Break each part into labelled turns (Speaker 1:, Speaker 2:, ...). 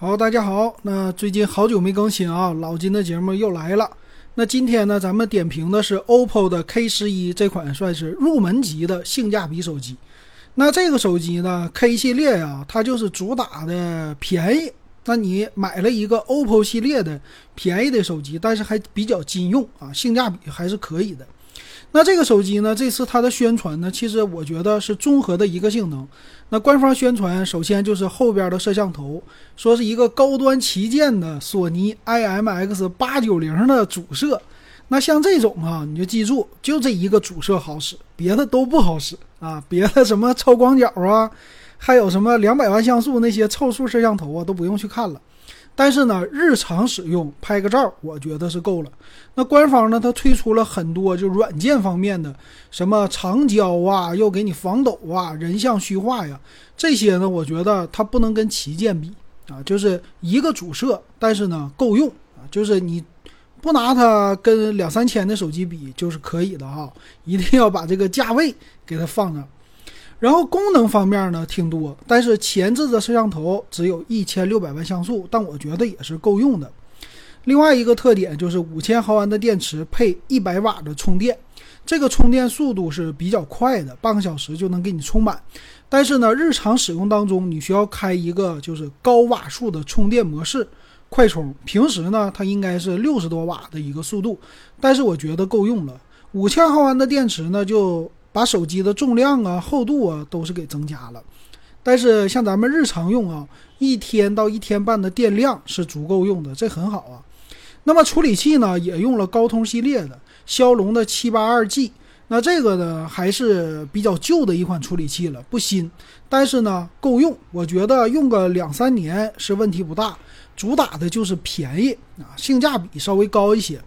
Speaker 1: 好，大家好。那最近好久没更新啊，老金的节目又来了。那今天呢，咱们点评的是 OPPO 的 K 十一这款算是入门级的性价比手机。那这个手机呢，K 系列呀，它就是主打的便宜。那你买了一个 OPPO 系列的便宜的手机，但是还比较经用啊，性价比还是可以的。那这个手机呢？这次它的宣传呢，其实我觉得是综合的一个性能。那官方宣传首先就是后边的摄像头，说是一个高端旗舰的索尼 IMX 八九零的主摄。那像这种啊，你就记住，就这一个主摄好使，别的都不好使啊。别的什么超广角啊，还有什么两百万像素那些凑数摄像头啊，都不用去看了。但是呢，日常使用拍个照，我觉得是够了。那官方呢，它推出了很多就软件方面的，什么长焦啊，又给你防抖啊，人像虚化呀，这些呢，我觉得它不能跟旗舰比啊，就是一个主摄，但是呢够用啊，就是你不拿它跟两三千的手机比，就是可以的哈，一定要把这个价位给它放上。然后功能方面呢挺多，但是前置的摄像头只有一千六百万像素，但我觉得也是够用的。另外一个特点就是五千毫安的电池配一百瓦的充电，这个充电速度是比较快的，半个小时就能给你充满。但是呢，日常使用当中你需要开一个就是高瓦数的充电模式，快充。平时呢，它应该是六十多瓦的一个速度，但是我觉得够用了。五千毫安的电池呢，就。把手机的重量啊、厚度啊都是给增加了，但是像咱们日常用啊，一天到一天半的电量是足够用的，这很好啊。那么处理器呢，也用了高通系列的骁龙的七八二 G，那这个呢还是比较旧的一款处理器了，不新，但是呢够用，我觉得用个两三年是问题不大。主打的就是便宜啊，性价比稍微高一些。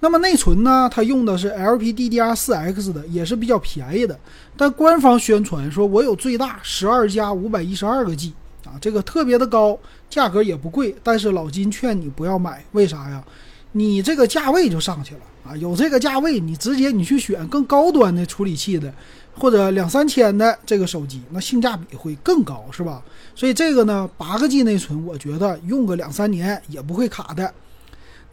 Speaker 1: 那么内存呢？它用的是 LPDDR4X 的，也是比较便宜的。但官方宣传说我有最大十二加五百一十二个 G 啊，这个特别的高，价格也不贵。但是老金劝你不要买，为啥呀？你这个价位就上去了啊！有这个价位，你直接你去选更高端的处理器的，或者两三千的这个手机，那性价比会更高，是吧？所以这个呢，八个 G 内存，我觉得用个两三年也不会卡的。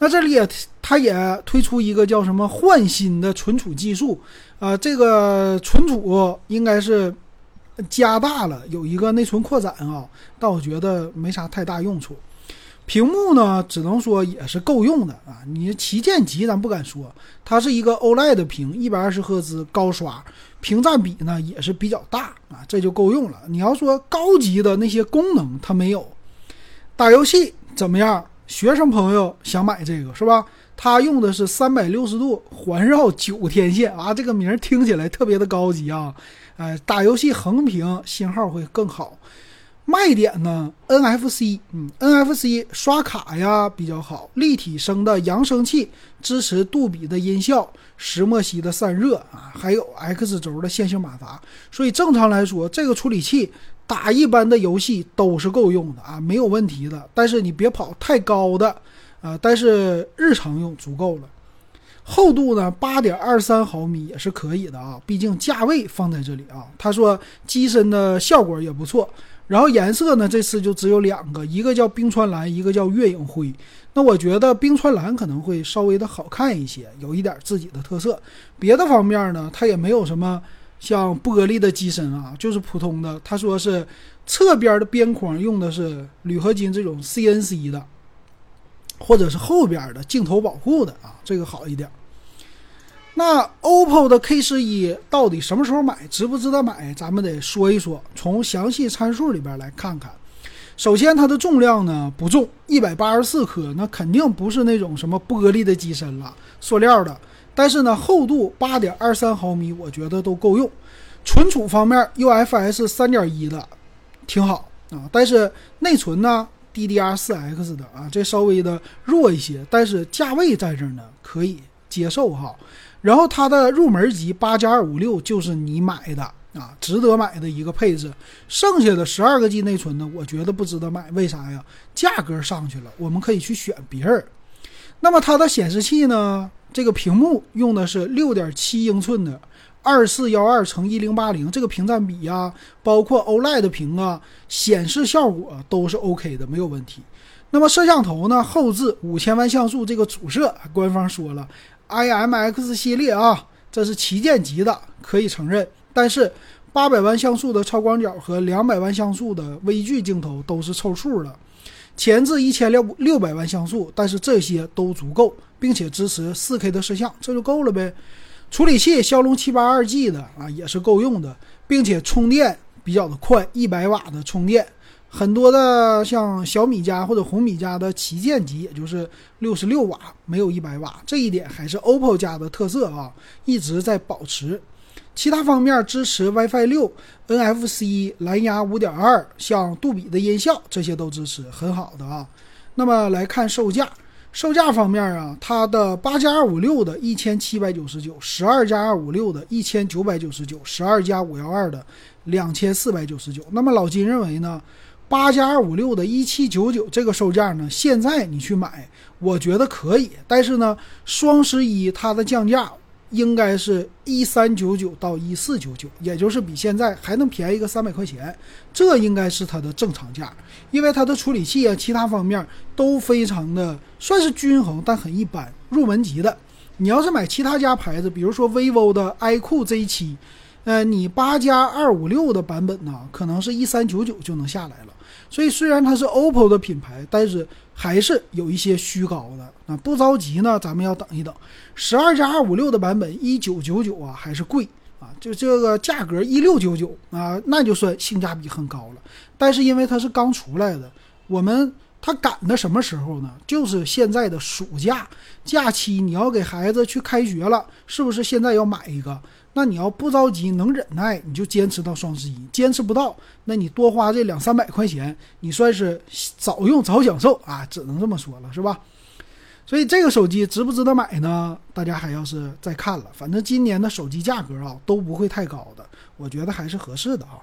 Speaker 1: 那这里也，它也推出一个叫什么换新的存储技术，啊，这个存储应该是加大了，有一个内存扩展啊，但我觉得没啥太大用处。屏幕呢，只能说也是够用的啊，你旗舰级咱不敢说，它是一个 OLED 屏，一百二十赫兹高刷，屏占比呢也是比较大啊，这就够用了。你要说高级的那些功能它没有，打游戏怎么样？学生朋友想买这个是吧？它用的是三百六十度环绕九天线啊，这个名听起来特别的高级啊！哎，打游戏横屏信号会更好。卖点呢？NFC，嗯，NFC 刷卡呀比较好，立体声的扬声器，支持杜比的音效，石墨烯的散热啊，还有 X 轴的线性马达。所以正常来说，这个处理器。打一般的游戏都是够用的啊，没有问题的。但是你别跑太高的啊，但是日常用足够了。厚度呢，八点二三毫米也是可以的啊，毕竟价位放在这里啊。他说机身的效果也不错，然后颜色呢，这次就只有两个，一个叫冰川蓝，一个叫月影灰。那我觉得冰川蓝可能会稍微的好看一些，有一点自己的特色。别的方面呢，它也没有什么。像玻璃的机身啊，就是普通的。他说是侧边的边框用的是铝合金这种 CNC 的，或者是后边的镜头保护的啊，这个好一点。那 OPPO 的 K 十一到底什么时候买，值不值得买？咱们得说一说，从详细参数里边来看看。首先，它的重量呢不重，一百八十四克，那肯定不是那种什么玻璃的机身了，塑料的。但是呢，厚度八点二三毫米，我觉得都够用。存储方面，UFS 三点一的挺好啊。但是内存呢，DDR 四 X 的啊，这稍微的弱一些。但是价位在这儿呢，可以接受哈。然后它的入门级八加二五六就是你买的啊，值得买的一个配置。剩下的十二个 G 内存呢，我觉得不值得买。为啥呀？价格上去了，我们可以去选别人。那么它的显示器呢？这个屏幕用的是六点七英寸的二四幺二乘一零八零这个屏占比呀，包括 OLED 屏啊，显示效果都是 OK 的，没有问题。那么摄像头呢？后置五千万像素这个主摄，官方说了，IMX 系列啊，这是旗舰级的，可以承认。但是八百万像素的超广角和两百万像素的微距镜头都是凑数的。前置一千六六百万像素，但是这些都足够，并且支持四 K 的摄像，这就够了呗。处理器骁龙七八二 G 的啊，也是够用的，并且充电比较的快，一百瓦的充电。很多的像小米家或者红米家的旗舰机，也就是六十六瓦，没有一百瓦，这一点还是 OPPO 家的特色啊，一直在保持。其他方面支持 WiFi 六、NFC、蓝牙五点二，像杜比的音效这些都支持，很好的啊。那么来看售价，售价方面啊，它的八加二五六的一千七百九十九，十二加二五六的一千九百九十九，十二加五幺二的两千四百九十九。那么老金认为呢，八加二五六的一七九九这个售价呢，现在你去买，我觉得可以，但是呢，双十一它的降价。应该是一三九九到一四九九，也就是比现在还能便宜个三百块钱，这应该是它的正常价，因为它的处理器啊，其他方面都非常的算是均衡，但很一般，入门级的。你要是买其他家牌子，比如说 vivo 的 iQOO Z7，呃，你八加二五六的版本呢，可能是一三九九就能下来了。所以虽然它是 OPPO 的品牌，但是还是有一些虚高的啊，不着急呢，咱们要等一等。十二加二五六的版本一九九九啊，还是贵啊，就这个价格一六九九啊，那就算性价比很高了。但是因为它是刚出来的，我们它赶的什么时候呢？就是现在的暑假假期，你要给孩子去开学了，是不是现在要买一个？那你要不着急，能忍耐，你就坚持到双十一；坚持不到，那你多花这两三百块钱，你算是早用早享受啊，只能这么说了，是吧？所以这个手机值不值得买呢？大家还要是再看了。反正今年的手机价格啊都不会太高的，我觉得还是合适的啊。